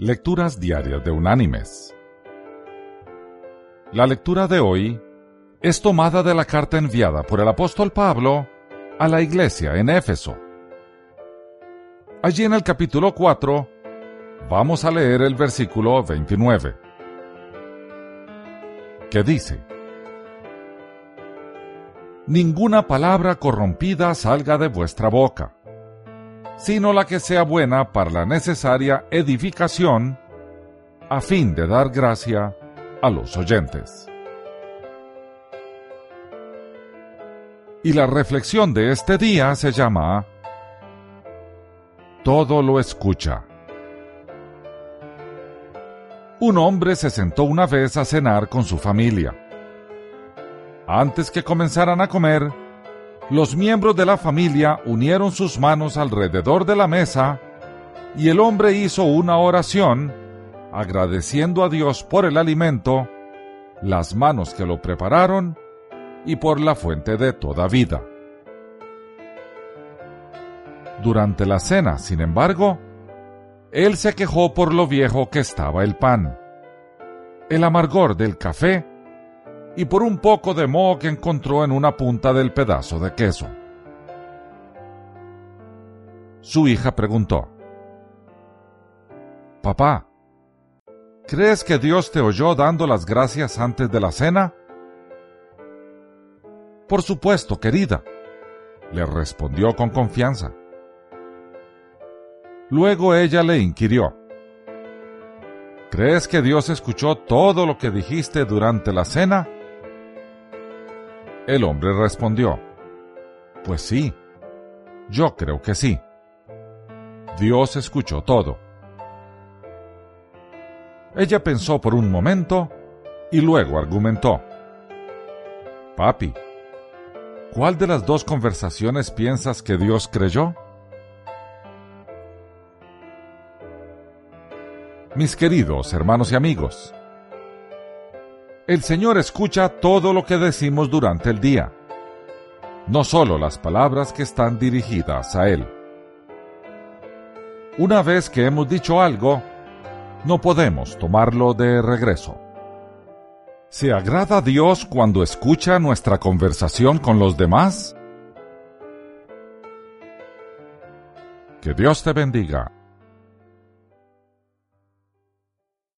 Lecturas Diarias de Unánimes. La lectura de hoy es tomada de la carta enviada por el apóstol Pablo a la iglesia en Éfeso. Allí en el capítulo 4 vamos a leer el versículo 29, que dice, Ninguna palabra corrompida salga de vuestra boca sino la que sea buena para la necesaria edificación, a fin de dar gracia a los oyentes. Y la reflexión de este día se llama Todo lo escucha. Un hombre se sentó una vez a cenar con su familia. Antes que comenzaran a comer, los miembros de la familia unieron sus manos alrededor de la mesa y el hombre hizo una oración agradeciendo a Dios por el alimento, las manos que lo prepararon y por la fuente de toda vida. Durante la cena, sin embargo, él se quejó por lo viejo que estaba el pan, el amargor del café y por un poco de moho que encontró en una punta del pedazo de queso. Su hija preguntó, Papá, ¿crees que Dios te oyó dando las gracias antes de la cena? Por supuesto, querida, le respondió con confianza. Luego ella le inquirió, ¿Crees que Dios escuchó todo lo que dijiste durante la cena? El hombre respondió, Pues sí, yo creo que sí. Dios escuchó todo. Ella pensó por un momento y luego argumentó, Papi, ¿cuál de las dos conversaciones piensas que Dios creyó? Mis queridos hermanos y amigos, el Señor escucha todo lo que decimos durante el día, no solo las palabras que están dirigidas a Él. Una vez que hemos dicho algo, no podemos tomarlo de regreso. ¿Se agrada a Dios cuando escucha nuestra conversación con los demás? Que Dios te bendiga